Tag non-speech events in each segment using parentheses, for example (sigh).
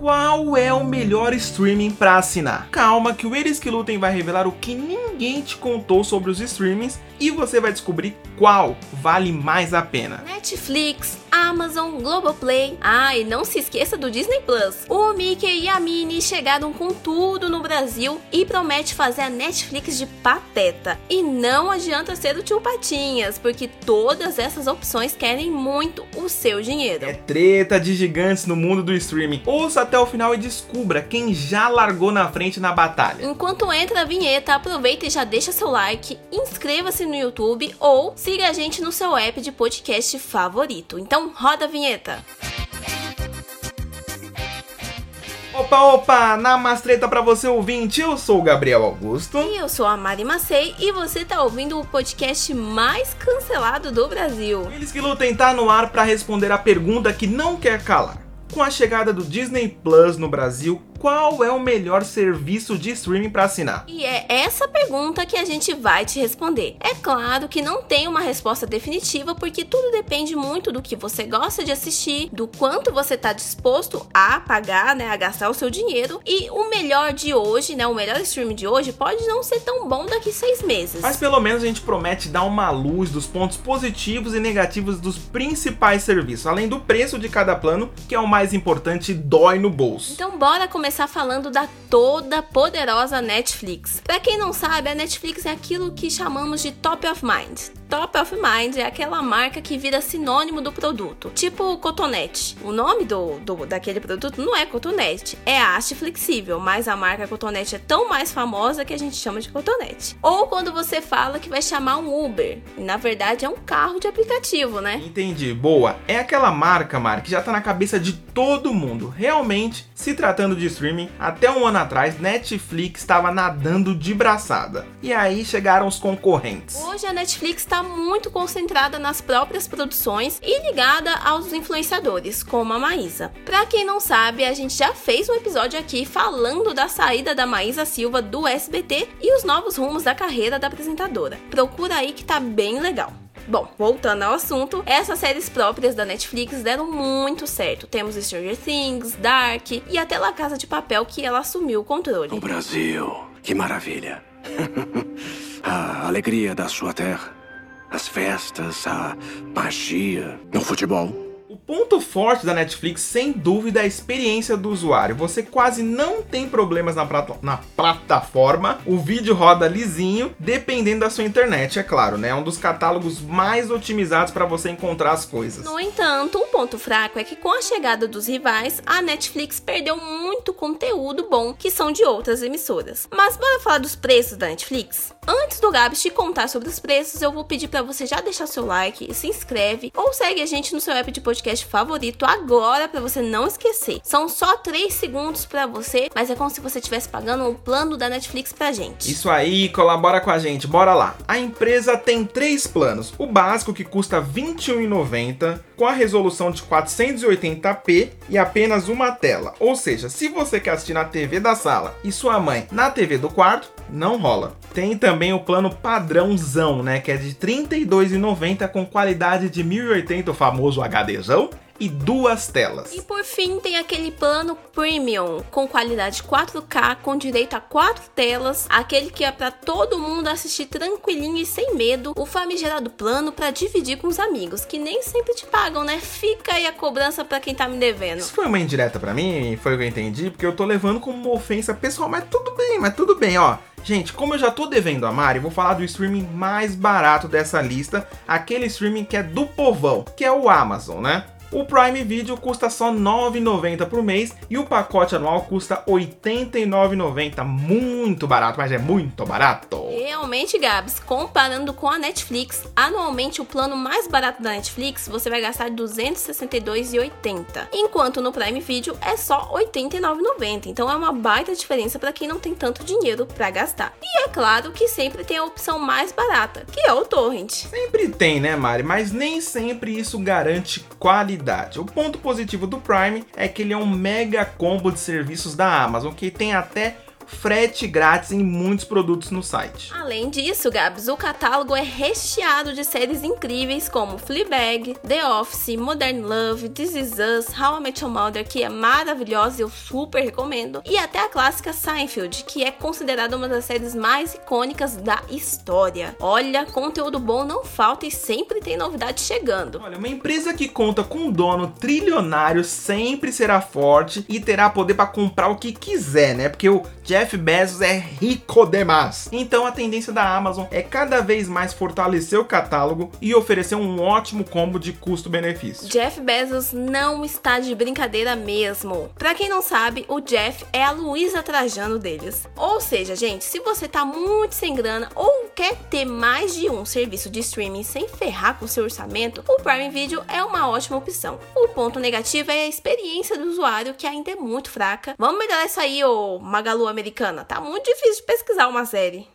qual é o melhor streaming para assinar? Calma que o Eles que Lutem vai revelar o que ninguém te contou sobre os streamings e você vai descobrir qual vale mais a pena. Netflix, Amazon, Globoplay. Ah, e não se esqueça do Disney Plus. O Mickey e a Minnie chegaram com tudo no Brasil e promete fazer a Netflix de pateta. E não adianta ser o tio Patinhas, porque todas essas opções querem muito o seu dinheiro. É treta de gigantes no mundo do streaming. Ouça até o final e descubra quem já largou na frente na batalha. Enquanto entra a vinheta, aproveita e já deixa seu like, inscreva-se no YouTube ou siga a gente no seu app de podcast favorito. Então roda a vinheta! Opa, opa! Namastreta pra você ouvinte, eu sou o Gabriel Augusto. E eu sou a Mari Macei e você tá ouvindo o podcast mais cancelado do Brasil. Eles que lutem tá no ar para responder a pergunta que não quer calar. Com a chegada do Disney Plus no Brasil, qual é o melhor serviço de streaming para assinar? E é essa pergunta que a gente vai te responder. É claro que não tem uma resposta definitiva, porque tudo depende muito do que você gosta de assistir, do quanto você está disposto a pagar, né, a gastar o seu dinheiro. E o melhor de hoje, né, o melhor streaming de hoje pode não ser tão bom daqui seis meses. Mas pelo menos a gente promete dar uma luz dos pontos positivos e negativos dos principais serviços, além do preço de cada plano, que é o mais importante e dói no bolso. Então bora começar começar falando da toda poderosa Netflix. Para quem não sabe, a Netflix é aquilo que chamamos de top of mind. Top of Mind é aquela marca que vira sinônimo do produto, tipo cotonete. O nome do, do daquele produto não é cotonete, é haste flexível, mas a marca cotonete é tão mais famosa que a gente chama de cotonete. Ou quando você fala que vai chamar um Uber, e na verdade é um carro de aplicativo, né? Entendi, boa. É aquela marca, Mar, que já tá na cabeça de todo mundo. Realmente, se tratando de streaming, até um ano atrás, Netflix estava nadando de braçada. E aí chegaram os concorrentes. Hoje a Netflix está muito concentrada nas próprias produções e ligada aos influenciadores, como a Maísa. Pra quem não sabe, a gente já fez um episódio aqui falando da saída da Maísa Silva do SBT e os novos rumos da carreira da apresentadora. Procura aí que tá bem legal. Bom, voltando ao assunto, essas séries próprias da Netflix deram muito certo. Temos Stranger Things, Dark e até La Casa de Papel que ela assumiu o controle. O Brasil, que maravilha. (laughs) a alegria da sua terra as festas, a magia, no futebol. O ponto forte da Netflix, sem dúvida, é a experiência do usuário. Você quase não tem problemas na, na plataforma, o vídeo roda lisinho, dependendo da sua internet, é claro, né? É um dos catálogos mais otimizados para você encontrar as coisas. No entanto, um ponto fraco é que com a chegada dos rivais, a Netflix perdeu muito conteúdo bom que são de outras emissoras. Mas bora falar dos preços da Netflix? Antes do Gabs te contar sobre os preços, eu vou pedir para você já deixar seu like, se inscreve ou segue a gente no seu app de podcast podcast favorito agora para você não esquecer. São só 3 segundos para você, mas é como se você estivesse pagando um plano da Netflix pra gente. Isso aí, colabora com a gente, bora lá. A empresa tem três planos. O básico que custa R$ 21,90 com a resolução de 480p e apenas uma tela. Ou seja, se você quer assistir na TV da sala e sua mãe na TV do quarto, não rola. Tem também o plano padrãozão, né, que é de R$ 32,90 com qualidade de 1080, o famoso HDzão, e duas telas. E por fim tem aquele plano premium com qualidade 4K com direito a quatro telas, aquele que é para todo mundo assistir tranquilinho e sem medo, o famigerado plano para dividir com os amigos, que nem sempre te pagam, né? Fica aí a cobrança para quem tá me devendo. Isso foi uma indireta para mim, foi o que eu entendi, porque eu tô levando como uma ofensa pessoal, mas tudo bem, mas tudo bem, ó. Gente, como eu já tô devendo a Mari, vou falar do streaming mais barato dessa lista, aquele streaming que é do povão, que é o Amazon, né? O Prime Video custa só R$ 9,90 por mês e o pacote anual custa R$ 89,90. Muito barato, mas é muito barato. Realmente, Gabs, comparando com a Netflix, anualmente o plano mais barato da Netflix você vai gastar R$ 262,80, enquanto no Prime Video é só R$ 89,90. Então é uma baita diferença para quem não tem tanto dinheiro para gastar. E é claro que sempre tem a opção mais barata, que é o Torrent. Sempre tem, né, Mari? Mas nem sempre isso garante qualidade O ponto positivo do Prime é que ele é um mega combo de serviços da Amazon, que tem até frete grátis em muitos produtos no site. Além disso, Gabs, o catálogo é recheado de séries incríveis como Fleabag, The Office, Modern Love, This Is Us, How I Met Your Mother, que é maravilhosa e eu super recomendo, e até a clássica Seinfeld, que é considerada uma das séries mais icônicas da história. Olha, conteúdo bom não falta e sempre tem novidade chegando. Olha, uma empresa que conta com um dono trilionário sempre será forte e terá poder para comprar o que quiser, né? Porque o Jeff Bezos é rico demais. Então a tendência da Amazon é cada vez mais fortalecer o catálogo e oferecer um ótimo combo de custo-benefício. Jeff Bezos não está de brincadeira mesmo. Para quem não sabe, o Jeff é a Luísa Trajano deles. Ou seja, gente, se você tá muito sem grana ou quer ter mais de um serviço de streaming sem ferrar com seu orçamento, o Prime Video é uma ótima opção. O ponto negativo é a experiência do usuário que ainda é muito fraca. Vamos melhorar isso aí, ô Magalu americana. Tá muito difícil de pesquisar uma série.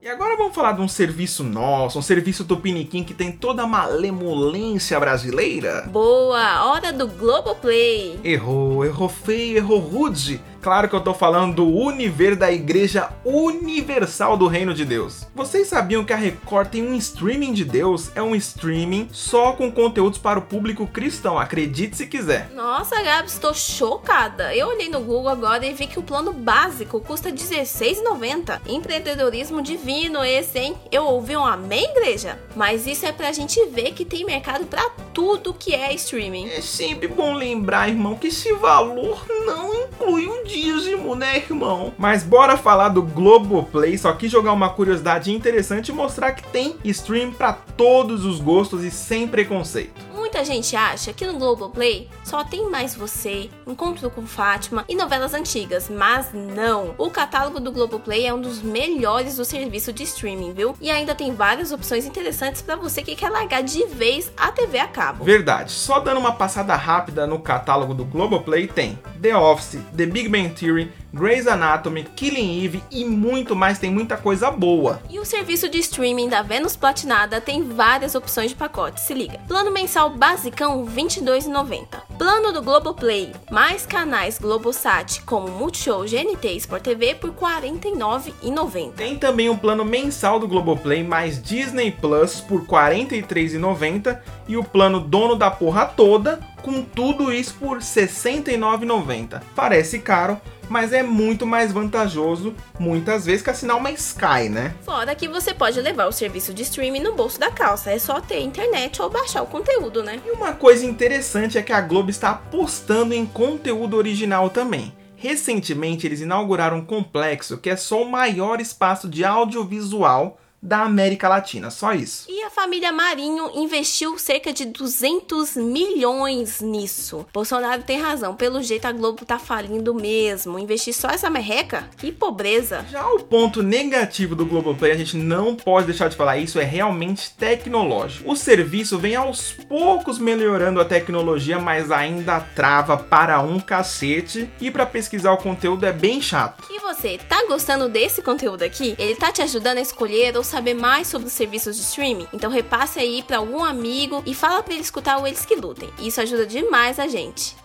E agora vamos falar de um serviço nosso, um serviço tupiniquim que tem toda a malemolência brasileira? Boa, hora do Globoplay. Errou, errou feio, errou rude. Claro que eu tô falando do Univer da Igreja Universal do Reino de Deus. Vocês sabiam que a Record tem um streaming de Deus? É um streaming só com conteúdos para o público cristão, acredite se quiser. Nossa, Gabs, estou chocada. Eu olhei no Google agora e vi que o plano básico custa R$16,90. Empreendedorismo divino esse, hein? Eu ouvi um amém, igreja? Mas isso é pra gente ver que tem mercado para tudo que é streaming. É sempre bom lembrar, irmão, que esse valor não inclui um dízimo, né, irmão? Mas bora falar do Globoplay, só que jogar uma curiosidade interessante e mostrar que tem stream para todos os gostos e sem preconceito. Muita gente acha que no Globoplay só tem mais você, Encontro com Fátima e novelas antigas, mas não. O catálogo do Globoplay é um dos melhores do serviço de streaming, viu? E ainda tem várias opções interessantes para você que quer largar de vez a TV a cabo. Verdade. Só dando uma passada rápida no catálogo do Globoplay tem The Office, The Big Bang Theory, Grey's Anatomy, Killing Eve e muito mais, tem muita coisa boa. E o serviço de streaming da Vênus Platinada tem várias opções de pacote, se liga. Plano mensal basicão R$ 22,90. Plano do Globoplay, mais canais Globosat como Multishow, GNT e Sport TV por R$ 49,90. Tem também um plano mensal do Globoplay mais Disney Plus por R$ 43,90 e o plano dono da porra toda com tudo isso por R$ 69,90. Parece caro, mas é muito mais vantajoso muitas vezes que assinar uma Sky, né? Fora que você pode levar o serviço de streaming no bolso da calça, é só ter internet ou baixar o conteúdo, né? E uma coisa interessante é que a Globo está apostando em conteúdo original também. Recentemente eles inauguraram um complexo que é só o maior espaço de audiovisual da América Latina, só isso. E a família Marinho investiu cerca de 200 milhões nisso. Bolsonaro tem razão, pelo jeito a Globo tá falindo mesmo. Investir só essa merreca? Que pobreza. Já o ponto negativo do Globoplay, a gente não pode deixar de falar isso, é realmente tecnológico. O serviço vem aos poucos melhorando a tecnologia, mas ainda trava para um cacete. E para pesquisar o conteúdo é bem chato. E você, tá gostando desse conteúdo aqui? Ele tá te ajudando a escolher ou saber mais sobre os serviços de streaming? Então repasse aí para algum amigo e fala para ele escutar o Eles que Lutem. Isso ajuda demais a gente.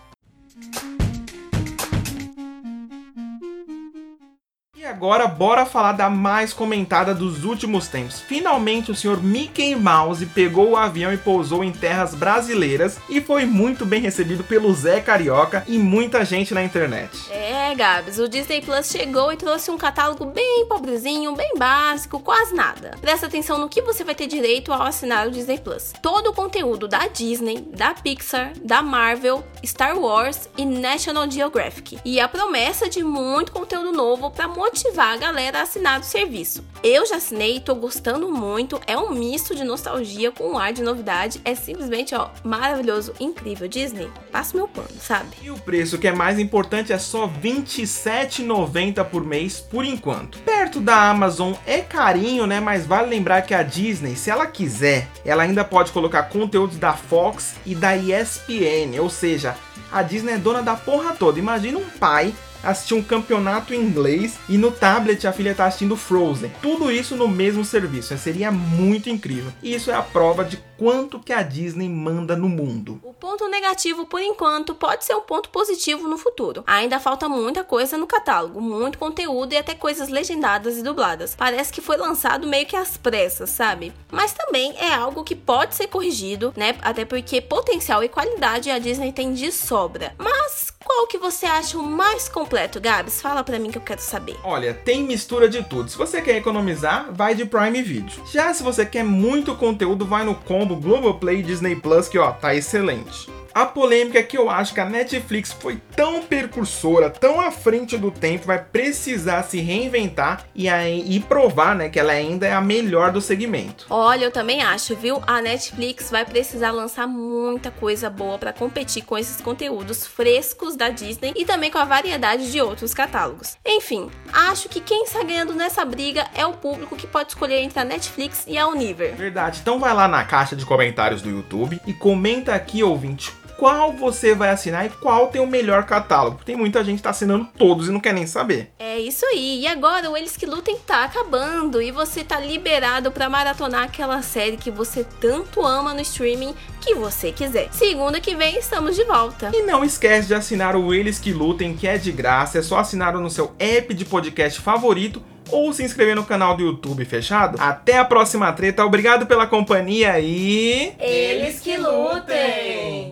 Agora bora falar da mais comentada dos últimos tempos. Finalmente o senhor Mickey Mouse pegou o avião e pousou em terras brasileiras e foi muito bem recebido pelo Zé Carioca e muita gente na internet. É, Gabs, o Disney Plus chegou e trouxe um catálogo bem pobrezinho, bem básico, quase nada. Presta atenção no que você vai ter direito ao assinar o Disney Plus. Todo o conteúdo da Disney, da Pixar, da Marvel, Star Wars e National Geographic. E a promessa de muito conteúdo novo para motivar a galera a assinar o serviço. Eu já assinei, tô gostando muito, é um misto de nostalgia com um ar de novidade, é simplesmente, ó, maravilhoso, incrível. Disney, passa meu pano, sabe? E o preço que é mais importante é só R$ 27,90 por mês por enquanto. Perto da Amazon é carinho, né? Mas vale lembrar que a Disney, se ela quiser, ela ainda pode colocar conteúdos da Fox e da ESPN, ou seja, a Disney é dona da porra toda. Imagina um pai assistir um campeonato inglês e no tablet a filha tá assistindo Frozen. Tudo isso no mesmo serviço. Seria muito incrível. E isso é a prova de quanto que a Disney manda no mundo. O ponto negativo, por enquanto, pode ser um ponto positivo no futuro. Ainda falta muita coisa no catálogo, muito conteúdo e até coisas legendadas e dubladas. Parece que foi lançado meio que às pressas, sabe? Mas também é algo que pode ser corrigido, né? Até porque potencial e qualidade a Disney tem de sobra. Mas qual que você acha o mais completo, Gabs? Fala pra mim que eu quero saber. Olha, tem mistura de tudo. Se você quer economizar, vai de Prime Video. Já se você quer muito conteúdo, vai no combo Globoplay Disney Plus, que ó, tá excelente. A polêmica é que eu acho que a Netflix foi tão percursora, tão à frente do tempo, vai precisar se reinventar e, aí, e provar né, que ela ainda é a melhor do segmento. Olha, eu também acho, viu? A Netflix vai precisar lançar muita coisa boa para competir com esses conteúdos frescos da Disney e também com a variedade de outros catálogos. Enfim, acho que quem está ganhando nessa briga é o público que pode escolher entre a Netflix e a Univer. Verdade. Então vai lá na caixa de comentários do YouTube e comenta aqui, ouvinte, qual você vai assinar e qual tem o melhor catálogo. Tem muita gente que tá assinando todos e não quer nem saber. É isso aí. E agora o Eles que Lutem tá acabando e você tá liberado para maratonar aquela série que você tanto ama no streaming que você quiser. Segunda que vem estamos de volta. E não esquece de assinar o Eles que Lutem, que é de graça. É só assinar no seu app de podcast favorito ou se inscrever no canal do YouTube fechado. Até a próxima treta. Obrigado pela companhia e Eles que lutem.